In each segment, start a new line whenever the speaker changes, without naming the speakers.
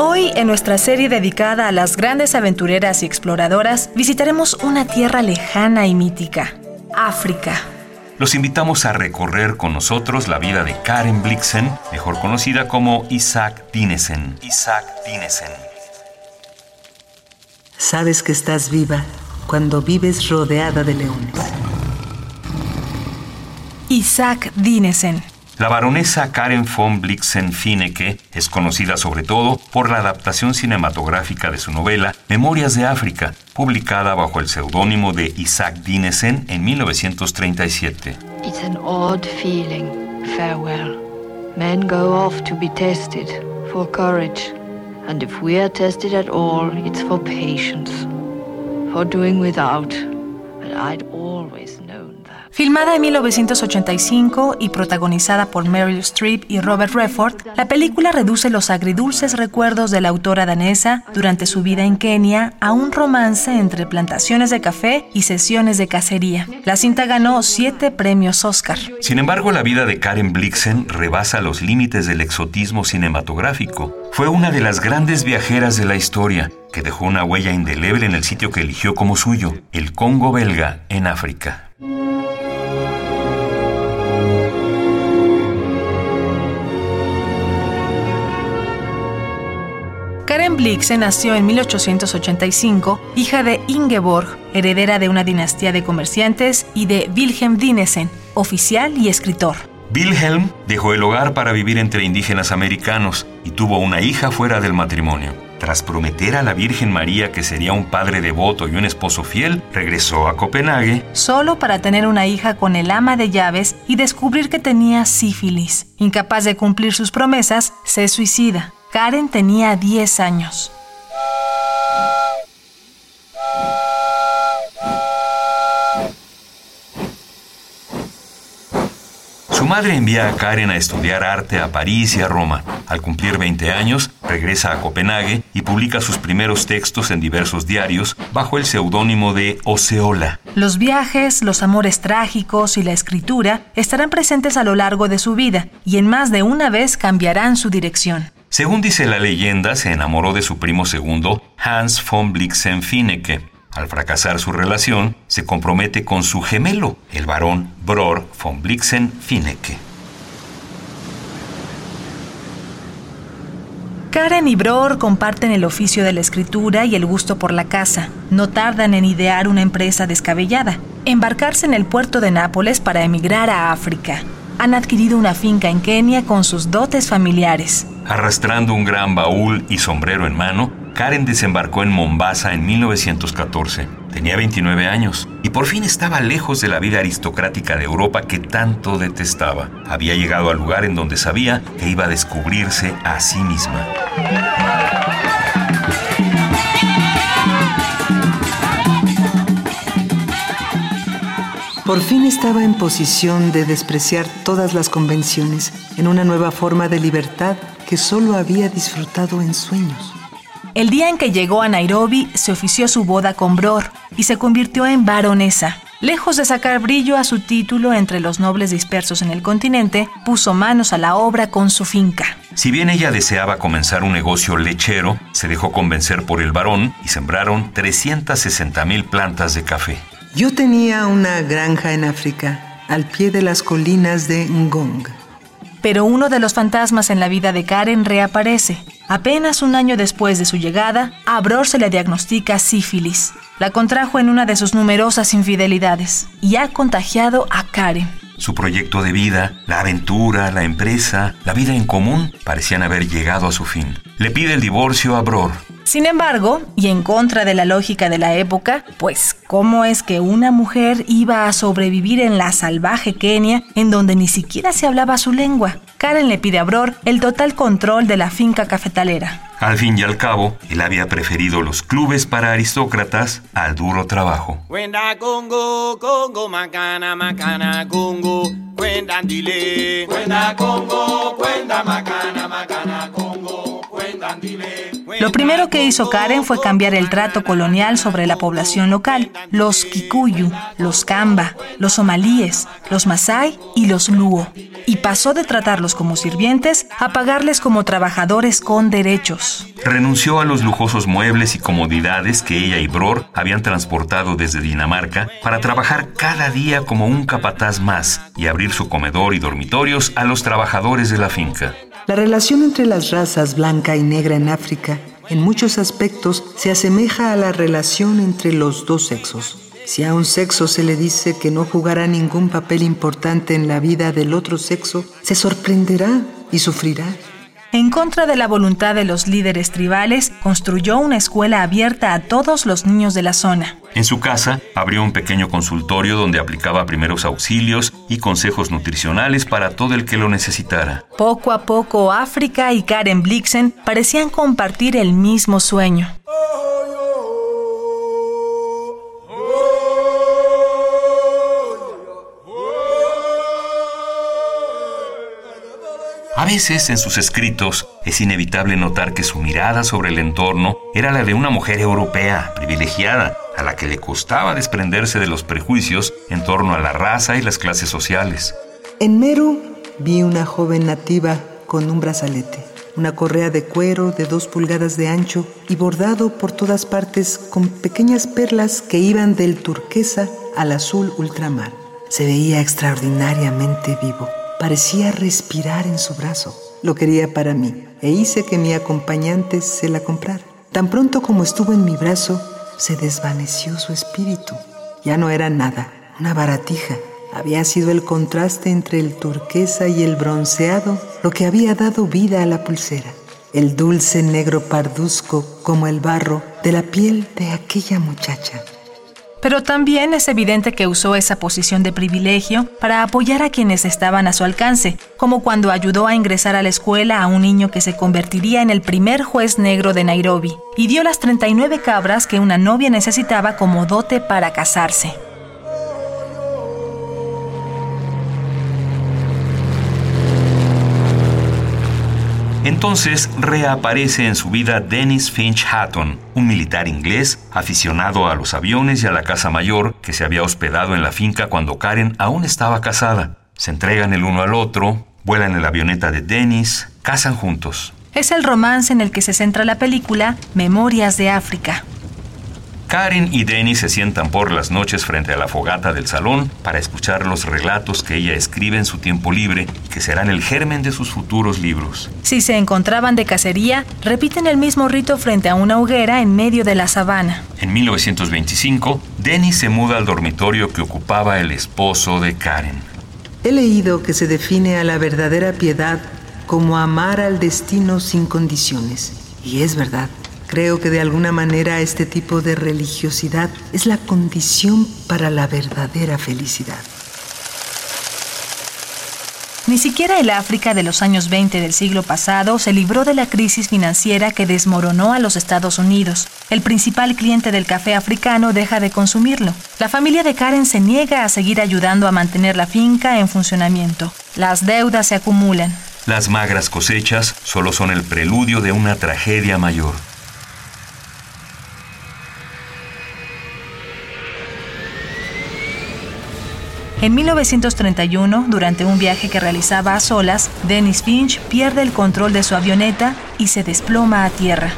Hoy, en nuestra serie dedicada a las grandes aventureras y exploradoras, visitaremos una tierra lejana y mítica, África.
Los invitamos a recorrer con nosotros la vida de Karen Blixen, mejor conocida como Isaac Dinesen. Isaac Dinesen.
Sabes que estás viva cuando vives rodeada de leones.
Isaac Dinesen
la baronesa Karen von Blixen-Finecke es conocida sobre todo por la adaptación cinematográfica de su novela Memorias de África, publicada bajo el seudónimo de Isaac Dinesen en 1937.
It's an odd feeling. Farewell. Men go off to be tested for courage. And if we are tested at all, it's for patience, for doing without. But
Filmada en 1985 y protagonizada por Meryl Streep y Robert Redford, la película reduce los agridulces recuerdos de la autora danesa durante su vida en Kenia a un romance entre plantaciones de café y sesiones de cacería. La cinta ganó siete premios Oscar.
Sin embargo, la vida de Karen Blixen rebasa los límites del exotismo cinematográfico. Fue una de las grandes viajeras de la historia que dejó una huella indeleble en el sitio que eligió como suyo, el Congo belga en África.
Karen Blixen nació en 1885, hija de Ingeborg, heredera de una dinastía de comerciantes, y de Wilhelm Dinesen, oficial y escritor.
Wilhelm dejó el hogar para vivir entre indígenas americanos y tuvo una hija fuera del matrimonio. Tras prometer a la Virgen María que sería un padre devoto y un esposo fiel, regresó a Copenhague
solo para tener una hija con el ama de llaves y descubrir que tenía sífilis. Incapaz de cumplir sus promesas, se suicida. Karen tenía 10 años.
Su madre envía a Karen a estudiar arte a París y a Roma. Al cumplir 20 años, regresa a Copenhague y publica sus primeros textos en diversos diarios bajo el seudónimo de Oceola.
Los viajes, los amores trágicos y la escritura estarán presentes a lo largo de su vida y en más de una vez cambiarán su dirección.
Según dice la leyenda, se enamoró de su primo segundo, Hans von Blixen-Finecke. Al fracasar su relación, se compromete con su gemelo, el barón Bror von Blixen-Finecke.
Karen y Bror comparten el oficio de la escritura y el gusto por la caza. No tardan en idear una empresa descabellada, embarcarse en el puerto de Nápoles para emigrar a África han adquirido una finca en Kenia con sus dotes familiares.
Arrastrando un gran baúl y sombrero en mano, Karen desembarcó en Mombasa en 1914. Tenía 29 años y por fin estaba lejos de la vida aristocrática de Europa que tanto detestaba. Había llegado al lugar en donde sabía que iba a descubrirse a sí misma.
Por fin estaba en posición de despreciar todas las convenciones en una nueva forma de libertad que solo había disfrutado en sueños.
El día en que llegó a Nairobi se ofició su boda con Bror y se convirtió en baronesa. Lejos de sacar brillo a su título entre los nobles dispersos en el continente, puso manos a la obra con su finca.
Si bien ella deseaba comenzar un negocio lechero, se dejó convencer por el barón y sembraron 360 mil plantas de café.
Yo tenía una granja en África, al pie de las colinas de Ngong.
Pero uno de los fantasmas en la vida de Karen reaparece. Apenas un año después de su llegada, a Bror se le diagnostica sífilis. La contrajo en una de sus numerosas infidelidades y ha contagiado a Karen.
Su proyecto de vida, la aventura, la empresa, la vida en común parecían haber llegado a su fin. Le pide el divorcio a Bror
Sin embargo, y en contra de la lógica de la época, pues ¿cómo es que una mujer iba a sobrevivir en la salvaje Kenia en donde ni siquiera se hablaba su lengua? Karen le pide a Bror el total control de la finca cafetalera.
Al fin y al cabo, él había preferido los clubes para aristócratas al duro trabajo.
Lo primero que hizo Karen fue cambiar el trato colonial sobre la población local, los Kikuyu, los Kamba, los somalíes, los Masai y los Luo, y pasó de tratarlos como sirvientes a pagarles como trabajadores con derechos.
Renunció a los lujosos muebles y comodidades que ella y Bror habían transportado desde Dinamarca para trabajar cada día como un capataz más y abrir su comedor y dormitorios a los trabajadores de la finca.
La relación entre las razas blanca y negra en África en muchos aspectos se asemeja a la relación entre los dos sexos. Si a un sexo se le dice que no jugará ningún papel importante en la vida del otro sexo, se sorprenderá y sufrirá.
En contra de la voluntad de los líderes tribales, construyó una escuela abierta a todos los niños de la zona.
En su casa abrió un pequeño consultorio donde aplicaba primeros auxilios y consejos nutricionales para todo el que lo necesitara.
Poco a poco, África y Karen Blixen parecían compartir el mismo sueño.
A veces en sus escritos es inevitable notar que su mirada sobre el entorno era la de una mujer europea, privilegiada, a la que le costaba desprenderse de los prejuicios en torno a la raza y las clases sociales.
En Meru vi una joven nativa con un brazalete, una correa de cuero de dos pulgadas de ancho y bordado por todas partes con pequeñas perlas que iban del turquesa al azul ultramar. Se veía extraordinariamente vivo. Parecía respirar en su brazo. Lo quería para mí e hice que mi acompañante se la comprara. Tan pronto como estuvo en mi brazo, se desvaneció su espíritu. Ya no era nada, una baratija. Había sido el contraste entre el turquesa y el bronceado lo que había dado vida a la pulsera. El dulce negro parduzco como el barro de la piel de aquella muchacha.
Pero también es evidente que usó esa posición de privilegio para apoyar a quienes estaban a su alcance, como cuando ayudó a ingresar a la escuela a un niño que se convertiría en el primer juez negro de Nairobi, y dio las 39 cabras que una novia necesitaba como dote para casarse.
Entonces reaparece en su vida Dennis Finch Hatton, un militar inglés aficionado a los aviones y a la casa mayor que se había hospedado en la finca cuando Karen aún estaba casada. Se entregan el uno al otro, vuelan en la avioneta de Dennis, casan juntos.
Es el romance en el que se centra la película Memorias de África.
Karen y Denny se sientan por las noches frente a la fogata del salón para escuchar los relatos que ella escribe en su tiempo libre y que serán el germen de sus futuros libros.
Si se encontraban de cacería, repiten el mismo rito frente a una hoguera en medio de la sabana.
En 1925, Denny se muda al dormitorio que ocupaba el esposo de Karen.
He leído que se define a la verdadera piedad como amar al destino sin condiciones. Y es verdad. Creo que de alguna manera este tipo de religiosidad es la condición para la verdadera felicidad.
Ni siquiera el África de los años 20 del siglo pasado se libró de la crisis financiera que desmoronó a los Estados Unidos. El principal cliente del café africano deja de consumirlo. La familia de Karen se niega a seguir ayudando a mantener la finca en funcionamiento. Las deudas se acumulan.
Las magras cosechas solo son el preludio de una tragedia mayor.
En 1931, durante un viaje que realizaba a solas, Dennis Finch pierde el control de su avioneta y se desploma a tierra.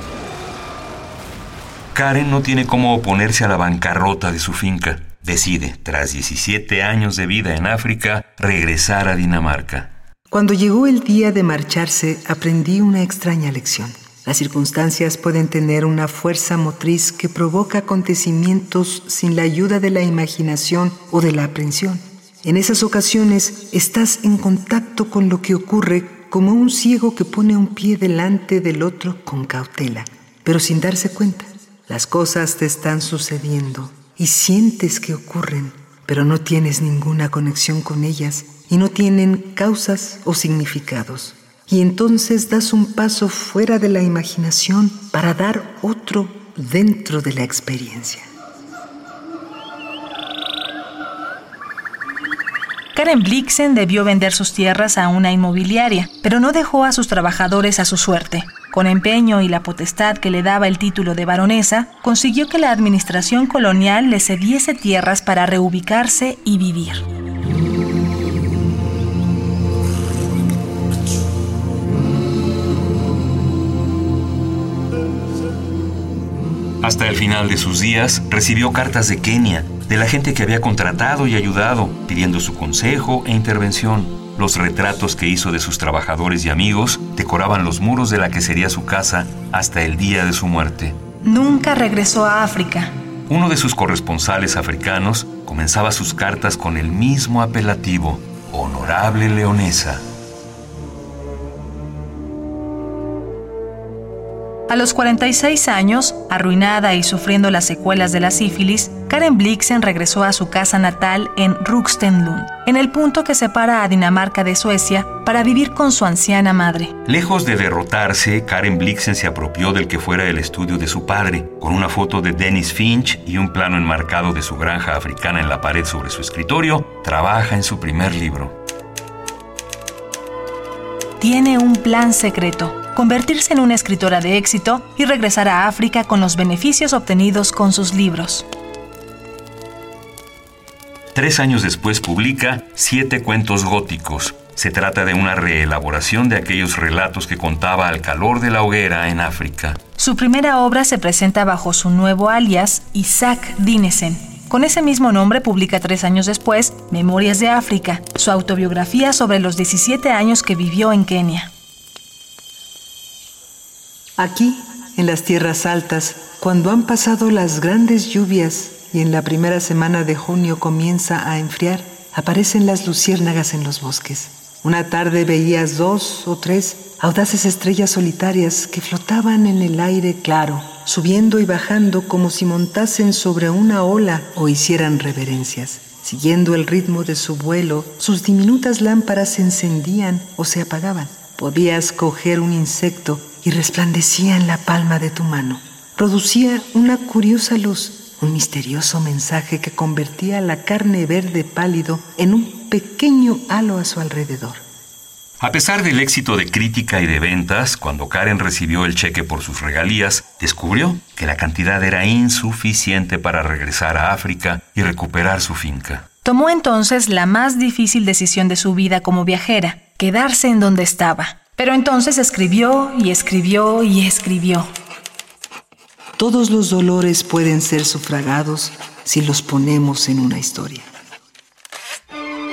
Karen no tiene cómo oponerse a la bancarrota de su finca. Decide, tras 17 años de vida en África, regresar a Dinamarca.
Cuando llegó el día de marcharse, aprendí una extraña lección. Las circunstancias pueden tener una fuerza motriz que provoca acontecimientos sin la ayuda de la imaginación o de la aprensión. En esas ocasiones estás en contacto con lo que ocurre como un ciego que pone un pie delante del otro con cautela. pero sin darse cuenta. Las cosas te están sucediendo y sientes que ocurren, pero no tienes ninguna conexión con ellas y no tienen causas o significados. Y entonces das un paso fuera de la imaginación para dar otro dentro de la experiencia.
Karen Blixen debió vender sus tierras a una inmobiliaria, pero no dejó a sus trabajadores a su suerte. Con empeño y la potestad que le daba el título de baronesa, consiguió que la administración colonial le cediese tierras para reubicarse y vivir.
Hasta el final de sus días recibió cartas de Kenia, de la gente que había contratado y ayudado, pidiendo su consejo e intervención. Los retratos que hizo de sus trabajadores y amigos decoraban los muros de la que sería su casa hasta el día de su muerte.
Nunca regresó a África.
Uno de sus corresponsales africanos comenzaba sus cartas con el mismo apelativo, Honorable Leonesa.
A los 46 años, arruinada y sufriendo las secuelas de la sífilis, Karen Blixen regresó a su casa natal en Rukstenlund, en el punto que separa a Dinamarca de Suecia, para vivir con su anciana madre.
Lejos de derrotarse, Karen Blixen se apropió del que fuera el estudio de su padre, con una foto de Dennis Finch y un plano enmarcado de su granja africana en la pared sobre su escritorio, trabaja en su primer libro.
Tiene un plan secreto convertirse en una escritora de éxito y regresar a África con los beneficios obtenidos con sus libros.
Tres años después publica Siete cuentos góticos. Se trata de una reelaboración de aquellos relatos que contaba al calor de la hoguera en África.
Su primera obra se presenta bajo su nuevo alias, Isaac Dinesen. Con ese mismo nombre publica tres años después Memorias de África, su autobiografía sobre los 17 años que vivió en Kenia.
Aquí, en las tierras altas, cuando han pasado las grandes lluvias y en la primera semana de junio comienza a enfriar, aparecen las luciérnagas en los bosques. Una tarde veías dos o tres audaces estrellas solitarias que flotaban en el aire claro, subiendo y bajando como si montasen sobre una ola o hicieran reverencias. Siguiendo el ritmo de su vuelo, sus diminutas lámparas se encendían o se apagaban. Podías coger un insecto y resplandecía en la palma de tu mano. Producía una curiosa luz, un misterioso mensaje que convertía la carne verde pálido en un pequeño halo a su alrededor.
A pesar del éxito de crítica y de ventas, cuando Karen recibió el cheque por sus regalías, descubrió que la cantidad era insuficiente para regresar a África y recuperar su finca.
Tomó entonces la más difícil decisión de su vida como viajera, quedarse en donde estaba. Pero entonces escribió y escribió y escribió.
Todos los dolores pueden ser sufragados si los ponemos en una historia.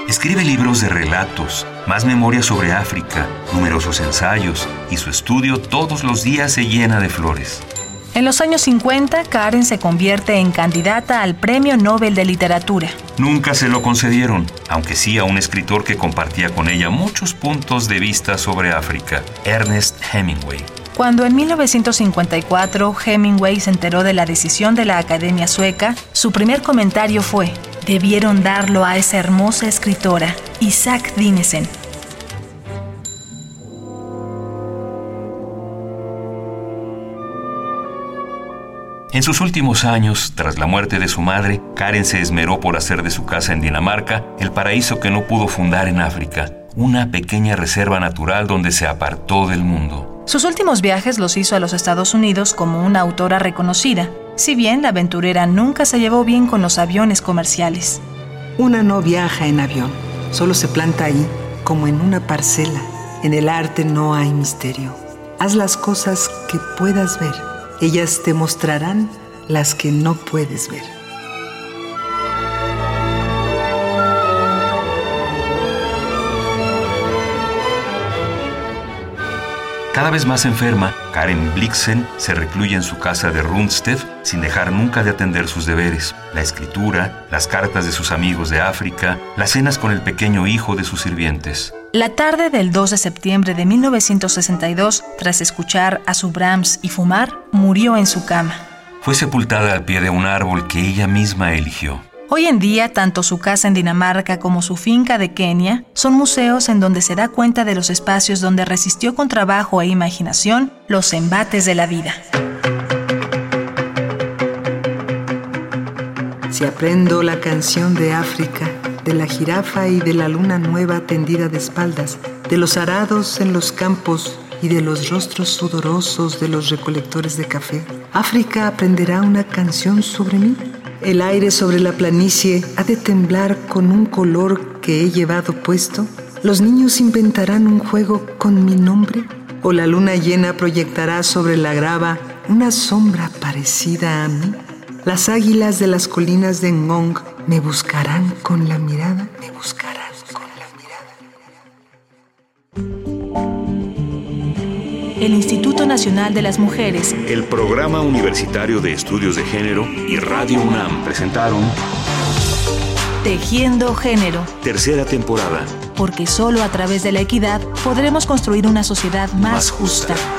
Escribe libros de relatos, más memorias sobre África, numerosos ensayos, y su estudio todos los días se llena de flores.
En los años 50, Karen se convierte en candidata al Premio Nobel de Literatura.
Nunca se lo concedieron, aunque sí a un escritor que compartía con ella muchos puntos de vista sobre África, Ernest Hemingway.
Cuando en 1954 Hemingway se enteró de la decisión de la Academia Sueca, su primer comentario fue, debieron darlo a esa hermosa escritora, Isaac Dinesen,
En sus últimos años, tras la muerte de su madre, Karen se esmeró por hacer de su casa en Dinamarca el paraíso que no pudo fundar en África, una pequeña reserva natural donde se apartó del mundo.
Sus últimos viajes los hizo a los Estados Unidos como una autora reconocida, si bien la aventurera nunca se llevó bien con los aviones comerciales.
Una no viaja en avión, solo se planta ahí, como en una parcela. En el arte no hay misterio. Haz las cosas que puedas ver ellas te mostrarán las que no puedes ver.
Cada vez más enferma, Karen Blixen se recluye en su casa de Rundstedt sin dejar nunca de atender sus deberes, la escritura, las cartas de sus amigos de África, las cenas con el pequeño hijo de sus sirvientes.
La tarde del 2 de septiembre de 1962, tras escuchar a su Brahms y fumar, murió en su cama.
Fue sepultada al pie de un árbol que ella misma eligió.
Hoy en día, tanto su casa en Dinamarca como su finca de Kenia son museos en donde se da cuenta de los espacios donde resistió con trabajo e imaginación los embates de la vida.
Si aprendo la canción de África, de la jirafa y de la luna nueva tendida de espaldas, de los arados en los campos y de los rostros sudorosos de los recolectores de café, África aprenderá una canción sobre mí. El aire sobre la planicie ha de temblar con un color que he llevado puesto. Los niños inventarán un juego con mi nombre. O la luna llena proyectará sobre la grava una sombra parecida a mí. Las águilas de las colinas de Ngong me buscarán con la mirada. Me buscarán con la
mirada. El Instituto Nacional de las Mujeres,
el Programa Universitario de Estudios de Género y Radio UNAM presentaron
Tejiendo Género.
Tercera temporada.
Porque solo a través de la equidad podremos construir una sociedad más, más justa. justa.